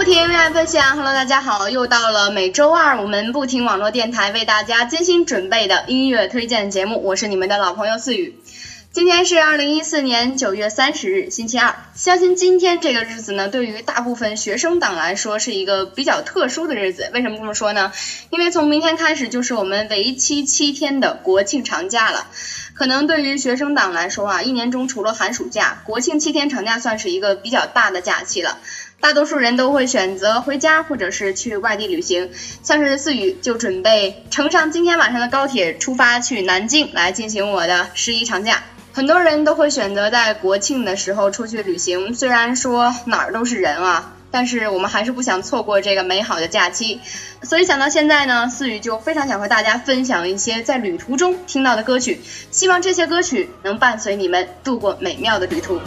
不停，为爱分享。Hello，大家好，又到了每周二我们不停网络电台为大家精心准备的音乐推荐节目，我是你们的老朋友思雨。今天是二零一四年九月三十日，星期二。相信今天这个日子呢，对于大部分学生党来说是一个比较特殊的日子。为什么这么说呢？因为从明天开始就是我们为期七天的国庆长假了。可能对于学生党来说啊，一年中除了寒暑假，国庆七天长假算是一个比较大的假期了。大多数人都会选择回家，或者是去外地旅行。像是思雨就准备乘上今天晚上的高铁，出发去南京来进行我的十一长假。很多人都会选择在国庆的时候出去旅行，虽然说哪儿都是人啊，但是我们还是不想错过这个美好的假期。所以想到现在呢，思雨就非常想和大家分享一些在旅途中听到的歌曲，希望这些歌曲能伴随你们度过美妙的旅途。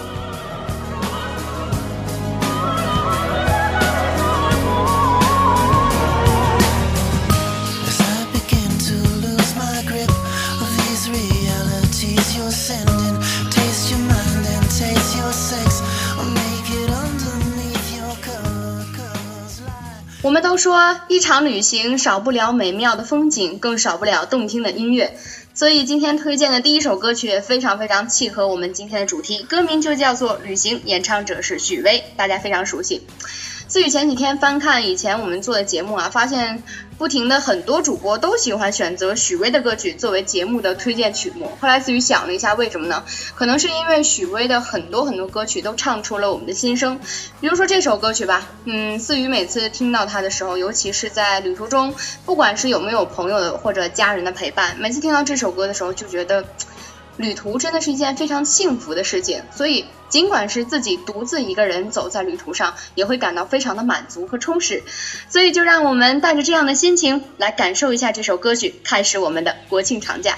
我们都说，一场旅行少不了美妙的风景，更少不了动听的音乐。所以今天推荐的第一首歌曲也非常非常契合我们今天的主题，歌名就叫做《旅行》，演唱者是许巍，大家非常熟悉。思雨前几天翻看以前我们做的节目啊，发现不停的很多主播都喜欢选择许巍的歌曲作为节目的推荐曲目。后来思雨想了一下，为什么呢？可能是因为许巍的很多很多歌曲都唱出了我们的心声。比如说这首歌曲吧，嗯，思雨每次听到它的时候，尤其是在旅途中，不管是有没有朋友的或者家人的陪伴，每次听到这首歌的时候，就觉得旅途真的是一件非常幸福的事情。所以。尽管是自己独自一个人走在旅途上，也会感到非常的满足和充实。所以，就让我们带着这样的心情来感受一下这首歌曲，开始我们的国庆长假。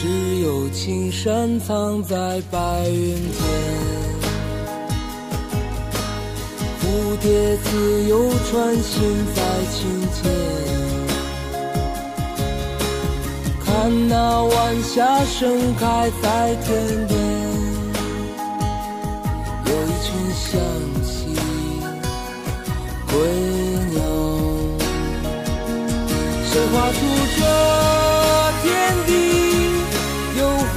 只有青山藏在白云间，蝴蝶自由穿行在清涧，看那晚霞盛开在天边，有一群向西归鸟，谁画出这天地？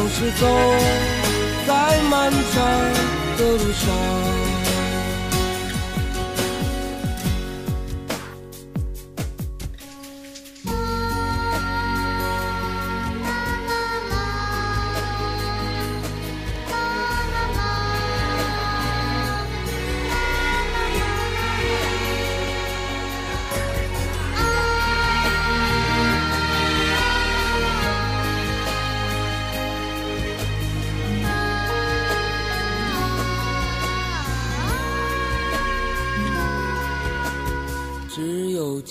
总是走在漫长的路上。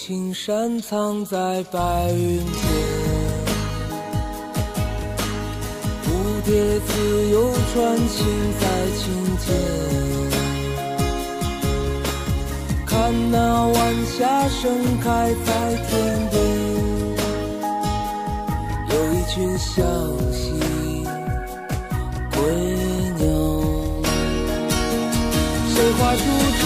青山藏在白云间，蝴蝶自由穿行在晴天。看那晚霞盛开在天边，有一群小溪归鸟。谁画出这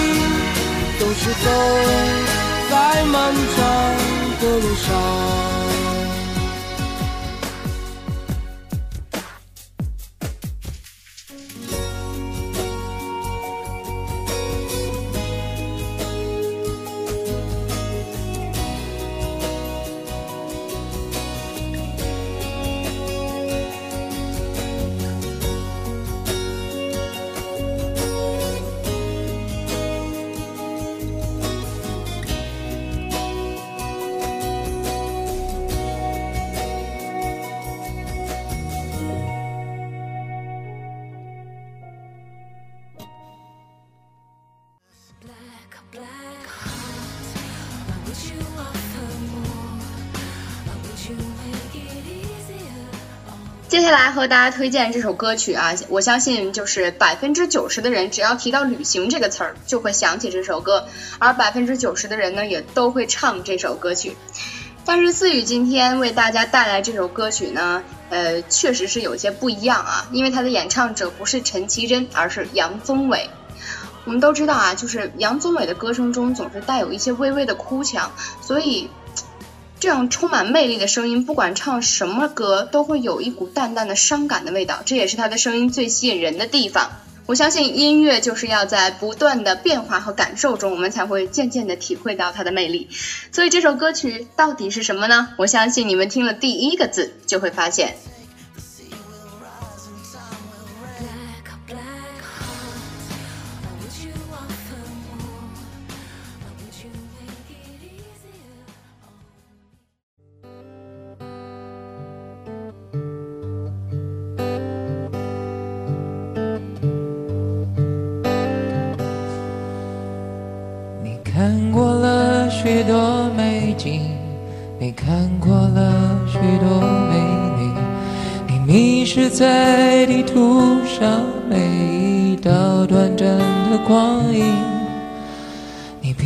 总是走在漫长的路上。下来和大家推荐这首歌曲啊，我相信就是百分之九十的人，只要提到旅行这个词儿，就会想起这首歌，而百分之九十的人呢，也都会唱这首歌曲。但是思雨今天为大家带来这首歌曲呢，呃，确实是有些不一样啊，因为它的演唱者不是陈绮贞，而是杨宗纬。我们都知道啊，就是杨宗纬的歌声中总是带有一些微微的哭腔，所以。这样充满魅力的声音，不管唱什么歌，都会有一股淡淡的伤感的味道，这也是他的声音最吸引人的地方。我相信音乐就是要在不断的变化和感受中，我们才会渐渐的体会到它的魅力。所以这首歌曲到底是什么呢？我相信你们听了第一个字就会发现。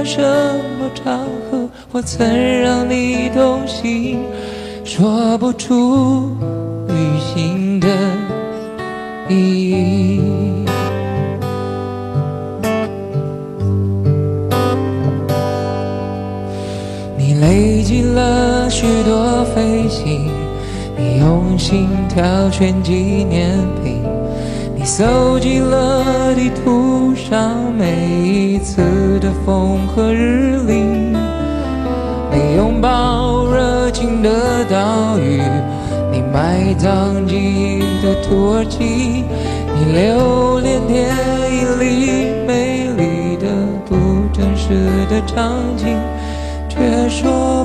在什么场合我曾让你动心，说不出旅行的意义。你累积了许多飞行，你用心挑选纪念品，搜集了地图上每一次的风和日丽，你拥抱热情的岛屿，你埋葬记忆的土耳其，你留恋电影里美丽的不真实的场景。却说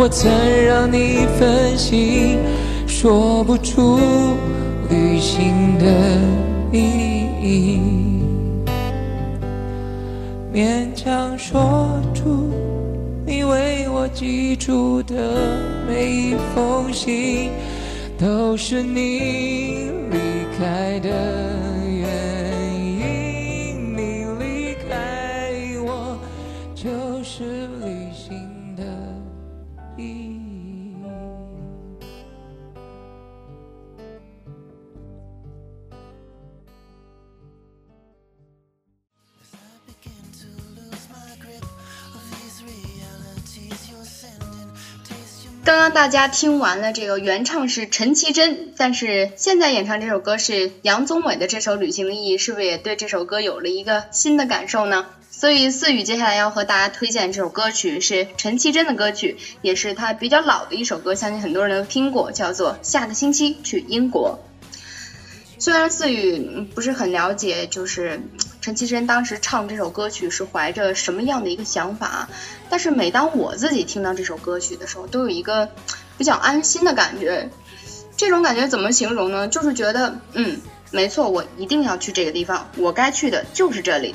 我曾让你分心，说不出旅行的意义。勉强说出你为我寄出的每一封信，都是你离开的大家听完了这个原唱是陈绮贞，但是现在演唱这首歌是杨宗纬的这首《旅行的意义》，是不是也对这首歌有了一个新的感受呢？所以思雨接下来要和大家推荐这首歌曲是陈绮贞的歌曲，也是她比较老的一首歌，相信很多人都听过，叫做《下个星期去英国》。虽然思雨不是很了解，就是陈绮贞当时唱这首歌曲是怀着什么样的一个想法，但是每当我自己听到这首歌曲的时候，都有一个比较安心的感觉。这种感觉怎么形容呢？就是觉得，嗯，没错，我一定要去这个地方，我该去的就是这里。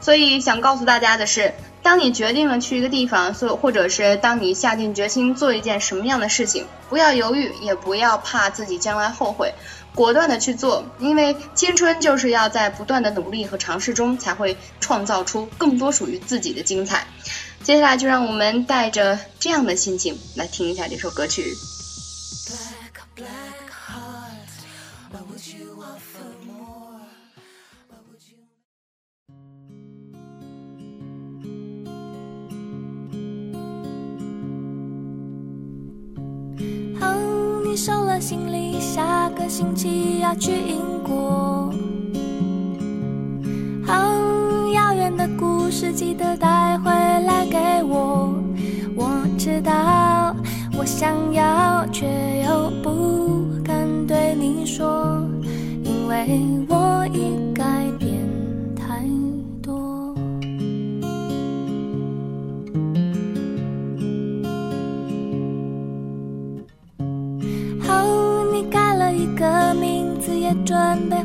所以想告诉大家的是，当你决定了去一个地方，所或者是当你下定决心做一件什么样的事情，不要犹豫，也不要怕自己将来后悔，果断的去做，因为青春就是要在不断的努力和尝试中，才会创造出更多属于自己的精彩。接下来就让我们带着这样的心情来听一下这首歌曲。行李，下个星期要去英国。哦，遥远的故事记得带回来给我。我知道我想要，却又不敢对你说，因为我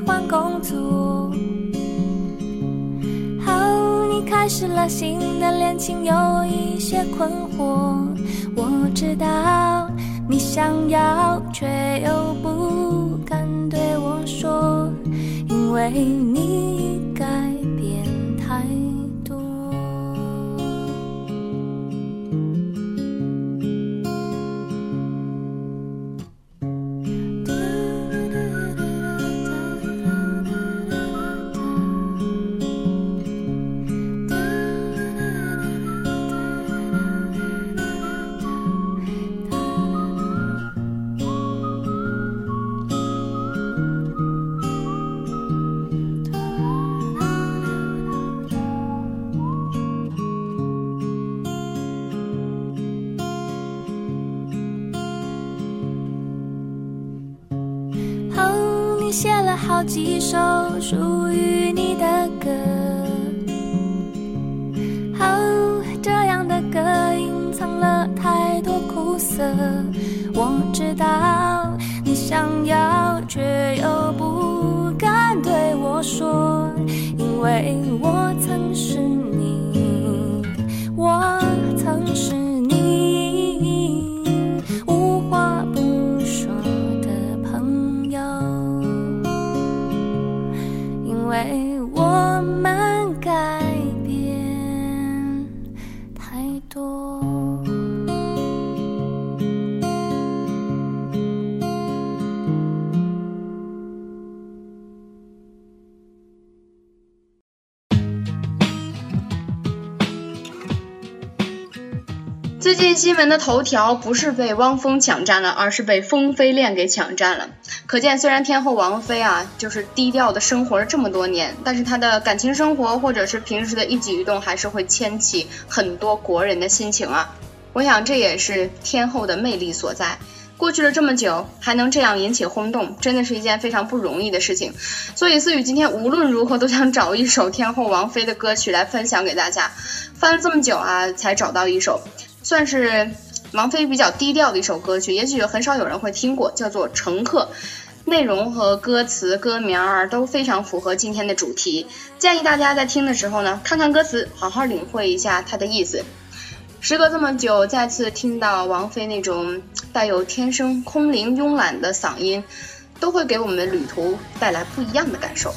换工作。哦，你开始了新的恋情，有一些困惑。我知道你想要，却又不敢对我说，因为你几首属于你的歌。哦，这样的歌隐藏了太多苦涩。我知道你想要，却又不敢对我说，因为我曾是最近新闻的头条不是被汪峰抢占了，而是被风飞恋给抢占了。可见，虽然天后王菲啊，就是低调的生活了这么多年，但是她的感情生活或者是平时的一举一动，还是会牵起很多国人的心情啊。我想这也是天后的魅力所在。过去了这么久，还能这样引起轰动，真的是一件非常不容易的事情。所以思雨今天无论如何都想找一首天后王菲的歌曲来分享给大家。翻了这么久啊，才找到一首，算是王菲比较低调的一首歌曲，也许很少有人会听过，叫做《乘客》。内容和歌词、歌名儿都非常符合今天的主题，建议大家在听的时候呢，看看歌词，好好领会一下它的意思。时隔这么久，再次听到王菲那种带有天生空灵慵懒的嗓音，都会给我们的旅途带来不一样的感受。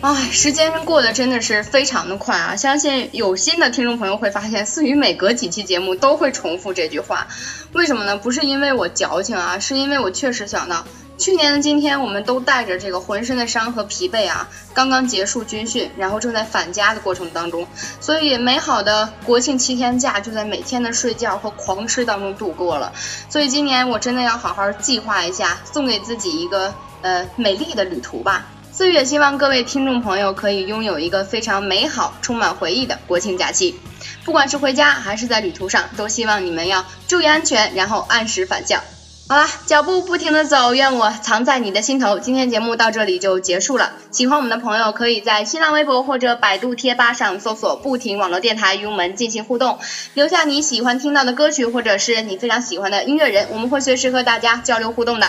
哎，时间过得真的是非常的快啊！相信有心的听众朋友会发现，思雨每隔几期节目都会重复这句话，为什么呢？不是因为我矫情啊，是因为我确实想到，去年的今天，我们都带着这个浑身的伤和疲惫啊，刚刚结束军训，然后正在返家的过程当中，所以美好的国庆七天假就在每天的睡觉和狂吃当中度过了。所以今年我真的要好好计划一下，送给自己一个呃美丽的旅途吧。四月希望各位听众朋友可以拥有一个非常美好、充满回忆的国庆假期，不管是回家还是在旅途上，都希望你们要注意安全，然后按时返校。好了，脚步不停的走，愿我藏在你的心头。今天节目到这里就结束了。喜欢我们的朋友可以在新浪微博或者百度贴吧上搜索“不停网络电台”与我们进行互动，留下你喜欢听到的歌曲或者是你非常喜欢的音乐人，我们会随时和大家交流互动的。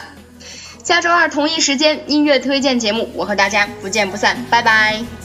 下周二同一时间音乐推荐节目，我和大家不见不散，拜拜。